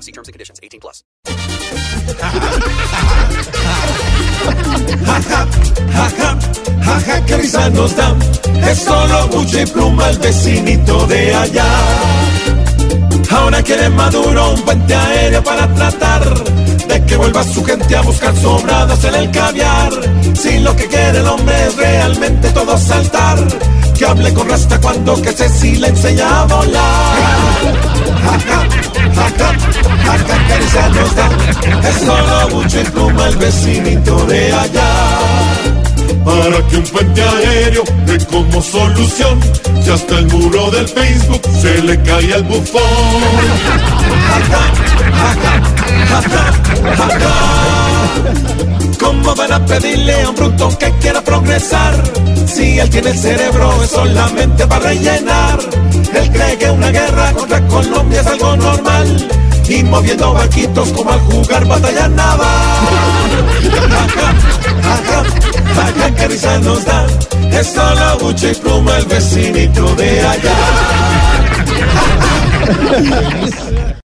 See terms and conditions. 18 plus. Jaja, jaja, qué risa nos da. Es solo buche y pluma el vecinito de allá. Ahora quiere Maduro un puente aéreo para tratar de que vuelva su gente a buscar sobradas en el caviar. Si lo que quiere el hombre es realmente todo saltar, que hable con rasta cuando que se sí le enseña a volar. Jaja, Es solo buche y pluma el vecinito de allá para que un puente aéreo dé como solución. Ya hasta el muro del Facebook se le cae al bufón. ¿Cómo van a pedirle a un bruto que quiera progresar? Si él tiene el cerebro es solamente para rellenar. Él cree que una guerra contra Colombia es algo normal. Y moviendo barquitos como al jugar batalla naval. Jaja, qué risa nos da. Es solo buche y pluma el vecinito de allá.